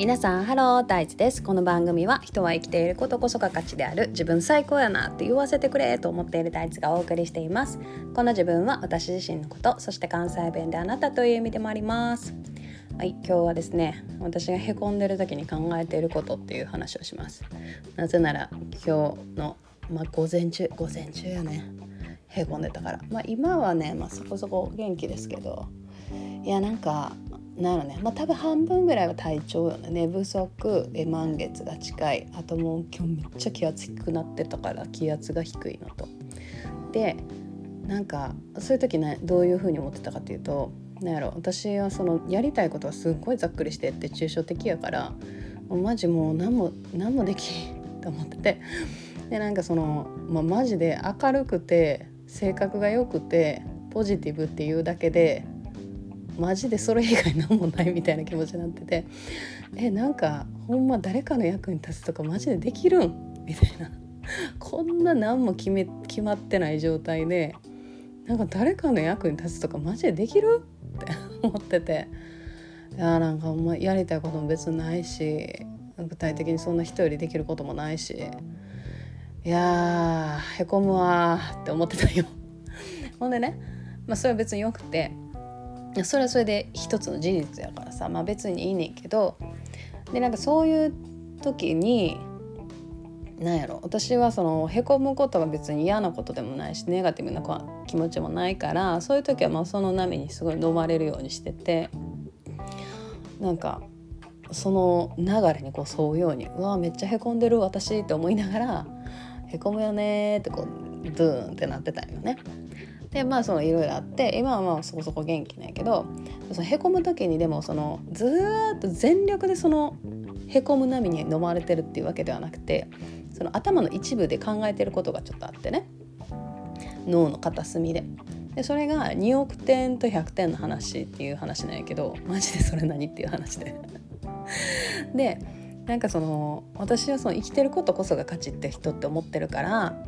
皆さんハロー大地です。この番組は人は生きていることこそが価値である。自分最高やなって言わせてくれと思っている大地がお送りしています。この自分は私自身のことそして関西弁であなたという意味でもあります。はい今日はですね私がへこんでる時に考えていることっていう話をします。なぜなら今日のまあ午前中午前中やね。へこんでたから。まあ今はねまあそこそこ元気ですけど。いやなんかなのね。まあ多分半分ぐらいは体調よね。寝不足で満月が近い。あともう今日めっちゃ気圧低くなってたから気圧が低いのと。でなんかそういう時ねどういう風に思ってたかっていうとなんやろ私はそのやりたいことはすっごいざっくりしてって抽象的やからもうマジもう何も何もできんと思ってて。でなんかその、まあ、マジで明るくて性格が良くてポジティブっていうだけでマジでそれ以外何もないみたいな気持ちになっててえなんかほんま誰かの役に立つとかマジでできるん？みたいな。こんな何も決め決まってない状態でなんか誰かの役に立つとかマジでできる？って思ってて。いやなんかほんまやりたいことも別にないし具体的にそんな人よりできることもないし。いやーへこむわって思ってたよ。ほんでね、まあ、それは別によくて。それはそれで一つの事実やからさ、まあ、別にいいねんけどでなんかそういう時になんやろ私はそのへこむことが別に嫌なことでもないしネガティブな気持ちもないからそういう時はまあその波にすごい飲まれるようにしててなんかその流れにこう沿うようにうわめっちゃへこんでる私って思いながらへこむよねってこうドゥーンってなってたんよね。でまあそのいろいろあって今はまあそこそこ元気なんやけどそのへこむ時にでもそのずっと全力でそのへこむ波に飲まれてるっていうわけではなくてその頭の一部で考えてることがちょっとあってね脳の片隅で。でそれが2億点と100点の話っていう話なんやけどマジでそれ何っていう話で。でなんかその私はその生きてることこそが価値って人って思ってるから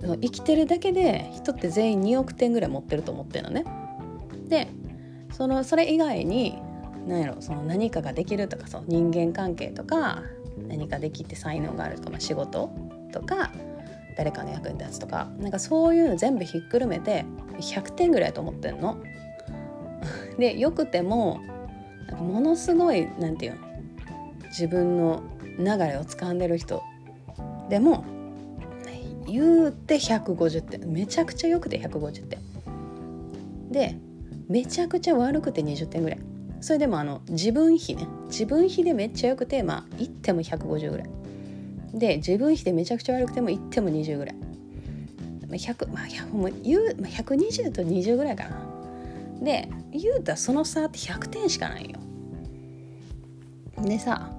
生きてるだけで人って全員2億点ぐらい持ってると思ってるのね。でそのそれ以外に何やろその何かができるとかその人間関係とか何かできて才能があるとか、まあ、仕事とか誰かの役に立つとかなんかそういうの全部ひっくるめて100点ぐらいと思ってんの。でよくてもなんかものすごいなんていうの自分の流れを掴んでる人でも言うて150点。めちゃくちゃ良くて150点。でめちゃくちゃ悪くて20点ぐらい。それでもあの自分比ね。自分比でめっちゃ良くてまあいっても150ぐらい。で自分比でめちゃくちゃ悪くてもいっても20ぐらい。100まあ100も言う、まあ、120と20ぐらいかな。で言うたらその差って100点しかないよ。でさ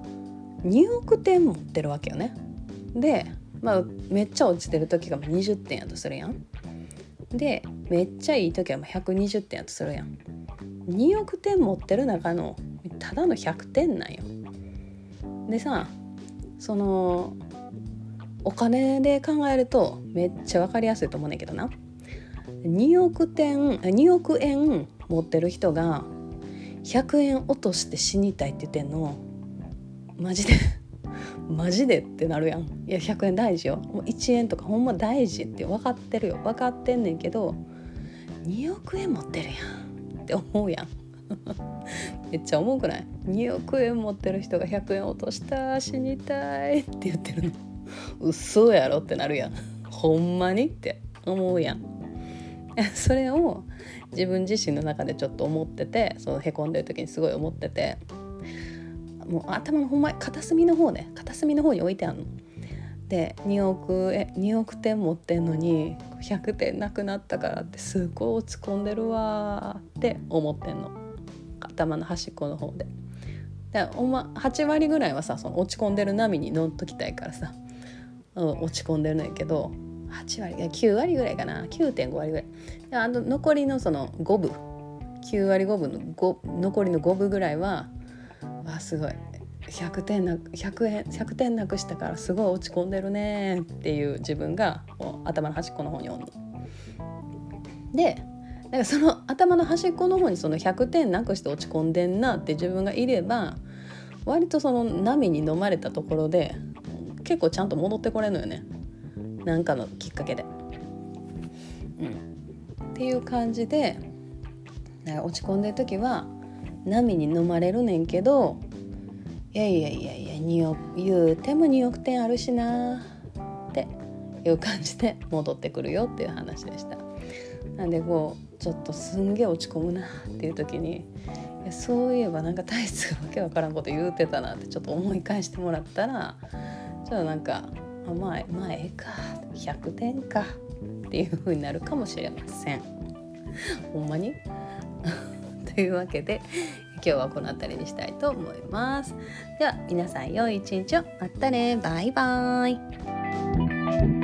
2億点持ってるわけよね。でまあめっちゃ落ちてる時が20点やとするやん。でめっちゃいい時は120点やとするやん。2億点持ってる中のただの100点なんよ。でさそのお金で考えるとめっちゃ分かりやすいと思うねんけどな。2億点2億円持ってる人が100円落として死にたいって言ってんの。マジで。マジでってなるやん。いや100円大事よ。もう1円とかほんま大事って分かってるよ。分かってんねんけど2億円持ってるやんって思うやん。めっちゃ重くない？2億円持ってる人が100円落とした死にたいって言ってるの。嘘やろってなるやん。ほんまにって思うやん。それを自分自身の中でちょっと思っててそのへこんでる時にすごい思ってて。もう頭のほんま片隅の方ね片隅の方に置いてあるの。で2億え2億点持ってんのに100点なくなったからってすごい落ち込んでるわって思ってんの。頭の端っこの方で。でほんま8割ぐらいはさその落ち込んでる波に乗っときたいからさ、落ち込んでるんやけど8割9割ぐらいかな。9.5割ぐらい。であの残りのその5分。9割5分の5残りの5分ぐらいはわすごい100点な100円100点なくしたからすごい落ち込んでるねっていう自分が頭の端っこの方におんの。でだかその頭の端っこの方にその100点なくして落ち込んでんなって自分がいれば割とその波に飲まれたところで結構ちゃんと戻ってこれるのよねなんかのきっかけで。うん、っていう感じで落ち込んでる時は波に飲まれるねんけどいやいやいやいや2億言うても2億点あるしなっていう感じで戻ってくるよっていう話でした。なんでこうちょっとすんげえ落ち込むなっていう時にいやそういえばなんか体質がわけわからんこと言うてたなってちょっと思い返してもらったらちょっとなんかあまあまあええか100点かっていう風になるかもしれません。ほんまに？いうわけで今日はこの辺りにしたいと思います。では皆さん良い一日を。またね。バイバーイ。